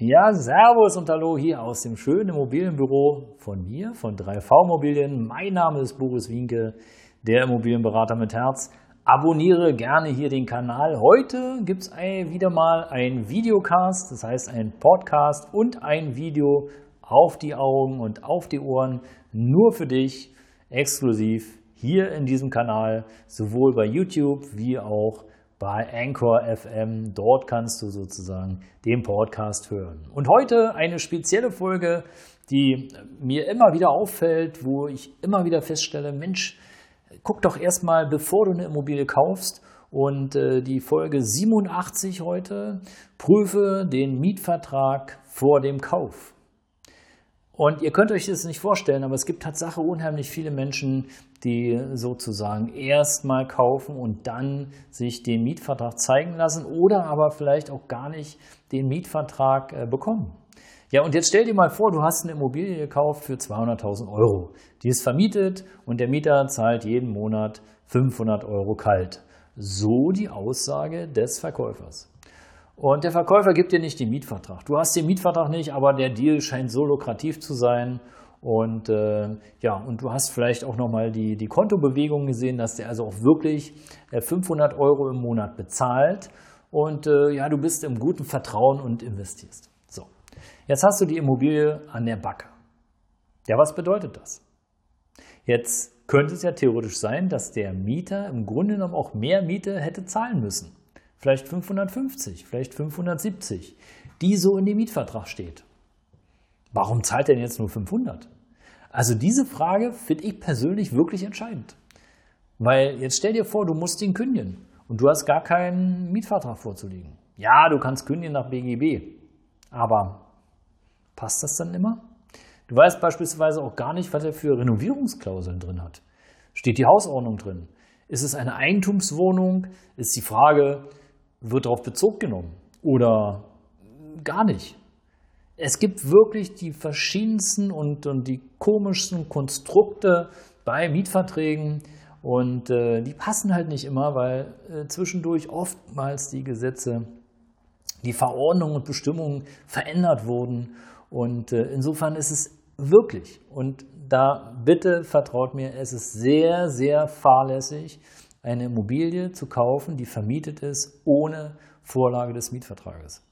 Ja, Servus und Hallo hier aus dem schönen Immobilienbüro von mir, von 3V Immobilien. Mein Name ist Boris Wienke, der Immobilienberater mit Herz. Abonniere gerne hier den Kanal. Heute gibt es wieder mal ein Videocast, das heißt ein Podcast und ein Video auf die Augen und auf die Ohren, nur für dich, exklusiv hier in diesem Kanal, sowohl bei YouTube wie auch bei Anchor FM. Dort kannst du sozusagen den Podcast hören. Und heute eine spezielle Folge, die mir immer wieder auffällt, wo ich immer wieder feststelle, Mensch, guck doch erstmal, bevor du eine Immobilie kaufst. Und äh, die Folge 87 heute, prüfe den Mietvertrag vor dem Kauf. Und ihr könnt euch das nicht vorstellen, aber es gibt Tatsache unheimlich viele Menschen, die sozusagen erstmal kaufen und dann sich den Mietvertrag zeigen lassen oder aber vielleicht auch gar nicht den Mietvertrag äh, bekommen. Ja, und jetzt stell dir mal vor, du hast eine Immobilie gekauft für 200.000 Euro. Die ist vermietet und der Mieter zahlt jeden Monat 500 Euro kalt. So die Aussage des Verkäufers. Und der Verkäufer gibt dir nicht den Mietvertrag. Du hast den Mietvertrag nicht, aber der Deal scheint so lukrativ zu sein und äh, ja, und du hast vielleicht auch nochmal die, die Kontobewegung gesehen, dass der also auch wirklich 500 äh, Euro im Monat bezahlt. Und äh, ja, du bist im guten Vertrauen und investierst. So, jetzt hast du die Immobilie an der Backe. Ja, was bedeutet das? Jetzt könnte es ja theoretisch sein, dass der Mieter im Grunde genommen auch mehr Miete hätte zahlen müssen. Vielleicht 550, vielleicht 570, die so in dem Mietvertrag steht. Warum zahlt er denn jetzt nur 500? Also diese Frage finde ich persönlich wirklich entscheidend. Weil jetzt stell dir vor, du musst ihn kündigen und du hast gar keinen Mietvertrag vorzulegen. Ja, du kannst kündigen nach BGB, aber passt das dann immer? Du weißt beispielsweise auch gar nicht, was er für Renovierungsklauseln drin hat. Steht die Hausordnung drin? Ist es eine Eigentumswohnung? Ist die Frage, wird darauf Bezug genommen oder gar nicht? Es gibt wirklich die verschiedensten und, und die komischsten Konstrukte bei Mietverträgen und äh, die passen halt nicht immer, weil äh, zwischendurch oftmals die Gesetze, die Verordnungen und Bestimmungen verändert wurden und äh, insofern ist es wirklich und da bitte vertraut mir, es ist sehr, sehr fahrlässig, eine Immobilie zu kaufen, die vermietet ist ohne Vorlage des Mietvertrages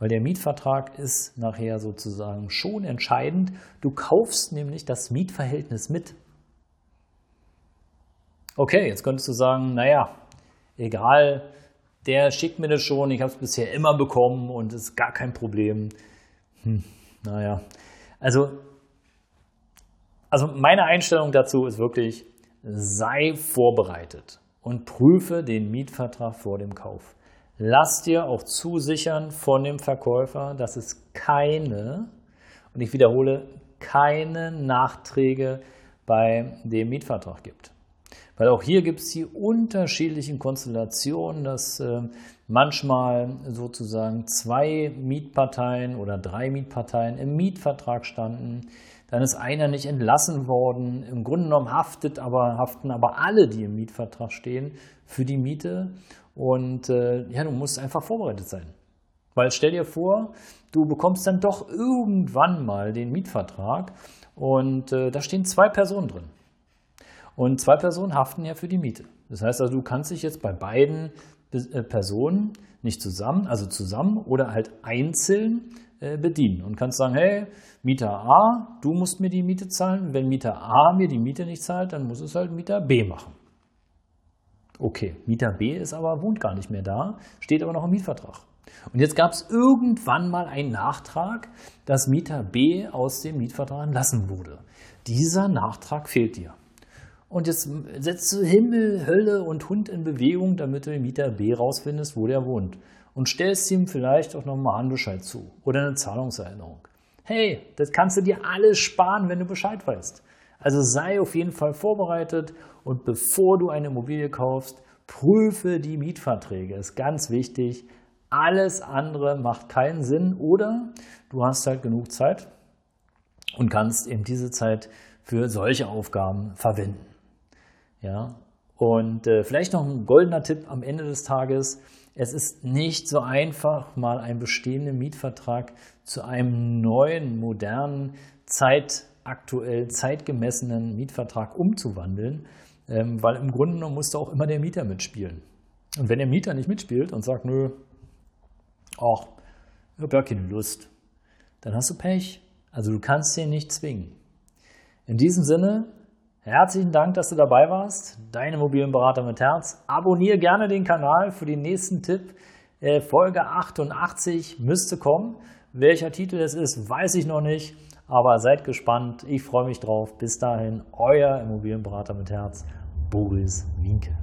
weil der Mietvertrag ist nachher sozusagen schon entscheidend. Du kaufst nämlich das Mietverhältnis mit. Okay, jetzt könntest du sagen, naja, egal, der schickt mir das schon, ich habe es bisher immer bekommen und ist gar kein Problem. Hm, naja, also, also meine Einstellung dazu ist wirklich, sei vorbereitet und prüfe den Mietvertrag vor dem Kauf. Lass dir auch zusichern von dem Verkäufer, dass es keine, und ich wiederhole, keine Nachträge bei dem Mietvertrag gibt. Weil auch hier gibt es die unterschiedlichen Konstellationen, dass äh, manchmal sozusagen zwei Mietparteien oder drei Mietparteien im Mietvertrag standen. Dann ist einer nicht entlassen worden. Im Grunde genommen haftet aber, haften aber alle, die im Mietvertrag stehen, für die Miete. Und äh, ja, du musst einfach vorbereitet sein. Weil stell dir vor, du bekommst dann doch irgendwann mal den Mietvertrag und äh, da stehen zwei Personen drin. Und zwei Personen haften ja für die Miete. Das heißt also, du kannst dich jetzt bei beiden Personen nicht zusammen, also zusammen oder halt einzeln äh, bedienen und kannst sagen, hey, Mieter A, du musst mir die Miete zahlen. Wenn Mieter A mir die Miete nicht zahlt, dann muss es halt Mieter B machen. Okay, Mieter B ist aber, wohnt gar nicht mehr da, steht aber noch im Mietvertrag. Und jetzt gab es irgendwann mal einen Nachtrag, dass Mieter B aus dem Mietvertrag entlassen wurde. Dieser Nachtrag fehlt dir. Und jetzt setzt du Himmel, Hölle und Hund in Bewegung, damit du den Mieter B rausfindest, wo der wohnt. Und stellst ihm vielleicht auch nochmal Handbescheid zu oder eine Zahlungserinnerung. Hey, das kannst du dir alles sparen, wenn du Bescheid weißt. Also sei auf jeden Fall vorbereitet und bevor du eine Immobilie kaufst, prüfe die Mietverträge. Ist ganz wichtig. Alles andere macht keinen Sinn oder du hast halt genug Zeit und kannst eben diese Zeit für solche Aufgaben verwenden. Ja, und äh, vielleicht noch ein goldener Tipp am Ende des Tages. Es ist nicht so einfach, mal einen bestehenden Mietvertrag zu einem neuen, modernen, zeitaktuell, zeitgemessenen Mietvertrag umzuwandeln, ähm, weil im Grunde genommen muss da auch immer der Mieter mitspielen. Und wenn der Mieter nicht mitspielt und sagt, nö, ach, ich habe ja keine Lust, dann hast du Pech. Also du kannst ihn nicht zwingen. In diesem Sinne, Herzlichen Dank, dass du dabei warst. Dein Immobilienberater mit Herz. Abonniere gerne den Kanal für den nächsten Tipp. Äh, Folge 88 müsste kommen. Welcher Titel es ist, weiß ich noch nicht. Aber seid gespannt. Ich freue mich drauf. Bis dahin, euer Immobilienberater mit Herz, Boris Winke.